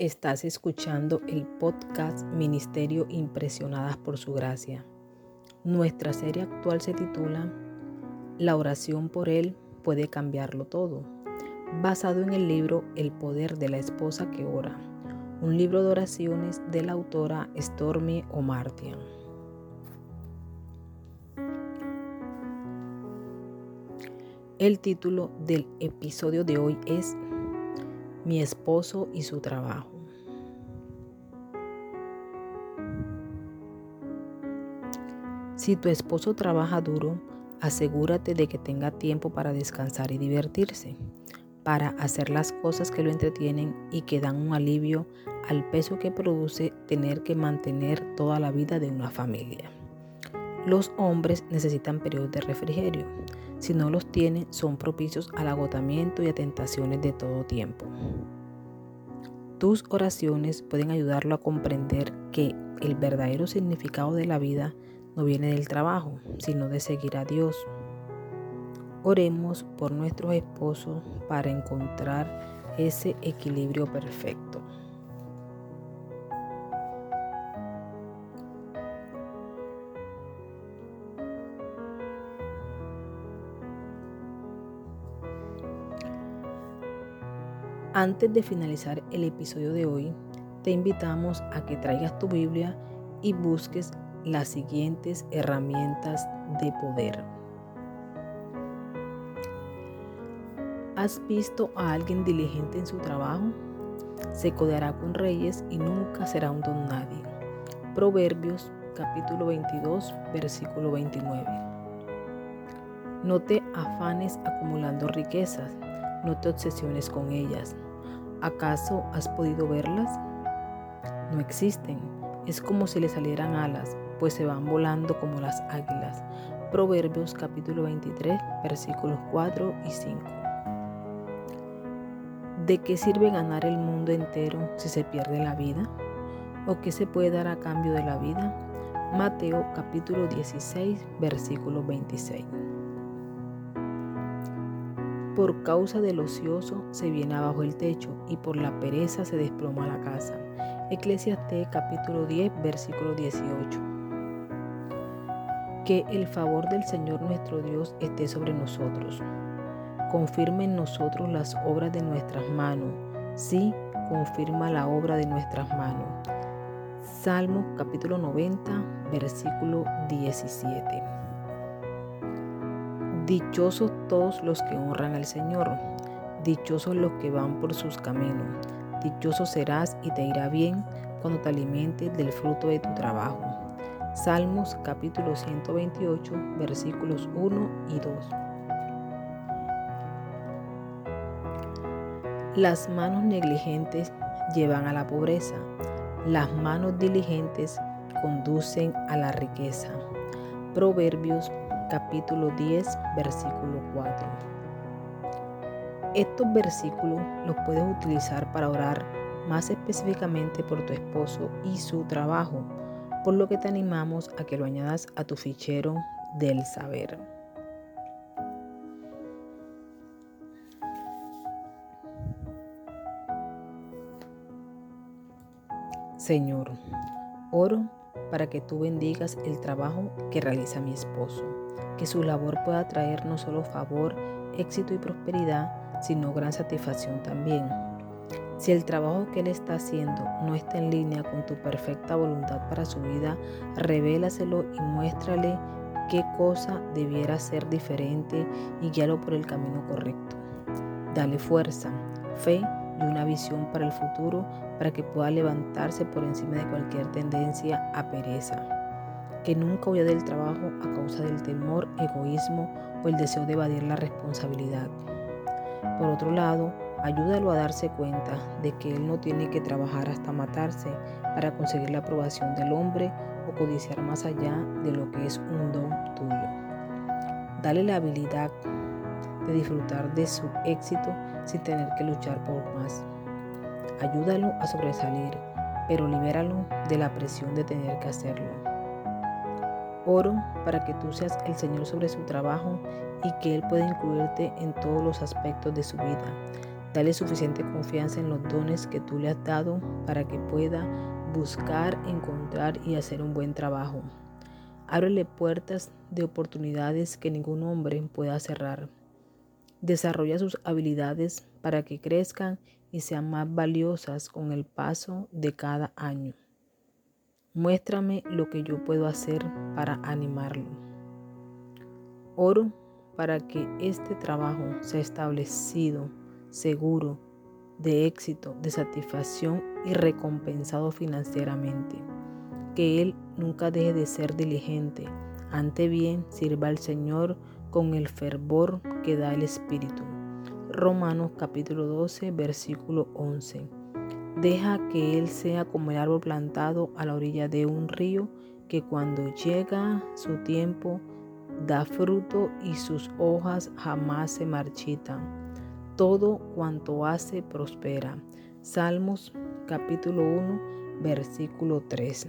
Estás escuchando el podcast Ministerio Impresionadas por Su Gracia. Nuestra serie actual se titula La oración por Él puede cambiarlo todo, basado en el libro El poder de la esposa que ora, un libro de oraciones de la autora Stormy O'Martian. El título del episodio de hoy es Mi esposo y su trabajo. Si tu esposo trabaja duro, asegúrate de que tenga tiempo para descansar y divertirse, para hacer las cosas que lo entretienen y que dan un alivio al peso que produce tener que mantener toda la vida de una familia. Los hombres necesitan periodos de refrigerio. Si no los tienen, son propicios al agotamiento y a tentaciones de todo tiempo. Tus oraciones pueden ayudarlo a comprender que el verdadero significado de la vida no viene del trabajo, sino de seguir a Dios. Oremos por nuestros esposos para encontrar ese equilibrio perfecto. Antes de finalizar el episodio de hoy, te invitamos a que traigas tu Biblia y busques las siguientes herramientas de poder. ¿Has visto a alguien diligente en su trabajo? Se codeará con reyes y nunca será un don nadie. Proverbios capítulo 22 versículo 29. No te afanes acumulando riquezas, no te obsesiones con ellas. ¿Acaso has podido verlas? No existen, es como si le salieran alas, pues se van volando como las águilas. Proverbios capítulo 23, versículos 4 y 5. ¿De qué sirve ganar el mundo entero si se pierde la vida? ¿O qué se puede dar a cambio de la vida? Mateo capítulo 16, versículo 26. Por causa del ocioso se viene abajo el techo y por la pereza se desploma la casa. Eclesiastés capítulo 10, versículo 18 que el favor del Señor nuestro Dios esté sobre nosotros. Confirme en nosotros las obras de nuestras manos. Sí, confirma la obra de nuestras manos. Salmo capítulo 90, versículo 17. Dichosos todos los que honran al Señor. Dichosos los que van por sus caminos. Dichoso serás y te irá bien cuando te alimentes del fruto de tu trabajo. Salmos capítulo 128 versículos 1 y 2. Las manos negligentes llevan a la pobreza, las manos diligentes conducen a la riqueza. Proverbios capítulo 10 versículo 4. Estos versículos los puedes utilizar para orar más específicamente por tu esposo y su trabajo por lo que te animamos a que lo añadas a tu fichero del saber. Señor, oro para que tú bendigas el trabajo que realiza mi esposo, que su labor pueda traer no solo favor, éxito y prosperidad, sino gran satisfacción también si el trabajo que Él está haciendo no está en línea con tu perfecta voluntad para su vida, revélaselo y muéstrale qué cosa debiera ser diferente y guíalo por el camino correcto. Dale fuerza, fe y una visión para el futuro para que pueda levantarse por encima de cualquier tendencia a pereza. Que nunca huya del trabajo a causa del temor, egoísmo o el deseo de evadir la responsabilidad. Por otro lado, Ayúdalo a darse cuenta de que él no tiene que trabajar hasta matarse para conseguir la aprobación del hombre o codiciar más allá de lo que es un don tuyo. Dale la habilidad de disfrutar de su éxito sin tener que luchar por más. Ayúdalo a sobresalir, pero libéralo de la presión de tener que hacerlo. Oro para que tú seas el Señor sobre su trabajo y que Él pueda incluirte en todos los aspectos de su vida Dale suficiente confianza en los dones que tú le has dado para que pueda buscar, encontrar y hacer un buen trabajo. Ábrele puertas de oportunidades que ningún hombre pueda cerrar. Desarrolla sus habilidades para que crezcan y sean más valiosas con el paso de cada año. Muéstrame lo que yo puedo hacer para animarlo. Oro para que este trabajo sea establecido, seguro, de éxito, de satisfacción y recompensado financieramente. Que Él nunca deje de ser diligente, ante bien sirva al Señor con el fervor que da el Espíritu. Romanos capítulo 12, versículo 11. Deja que Él sea como el árbol plantado a la orilla de un río que cuando llega su tiempo da fruto y sus hojas jamás se marchitan. Todo cuanto hace prospera. Salmos capítulo 1, versículo 3.